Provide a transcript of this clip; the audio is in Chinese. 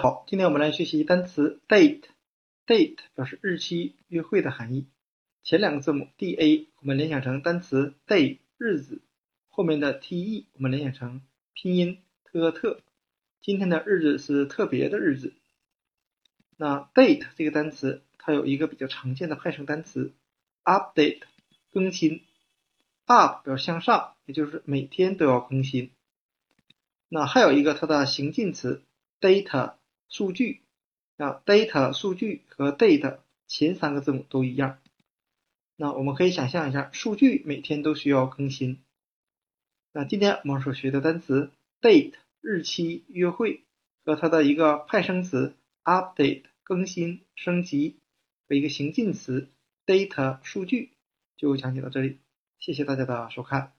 好，今天我们来学习单词 date。date 表示日期、约会的含义。前两个字母 d a 我们联想成单词 day 日子，后面的 t e 我们联想成拼音特特。今天的日子是特别的日子。那 date 这个单词它有一个比较常见的派生单词 update 更新。up 表示向上，也就是每天都要更新。那还有一个它的形近词 data。数据啊，data 数据和 date 前三个字母都一样。那我们可以想象一下，数据每天都需要更新。那今天我们所学的单词 date 日期、约会和它的一个派生词 update 更新、升级和一个形近词 data 数据就讲解到这里。谢谢大家的收看。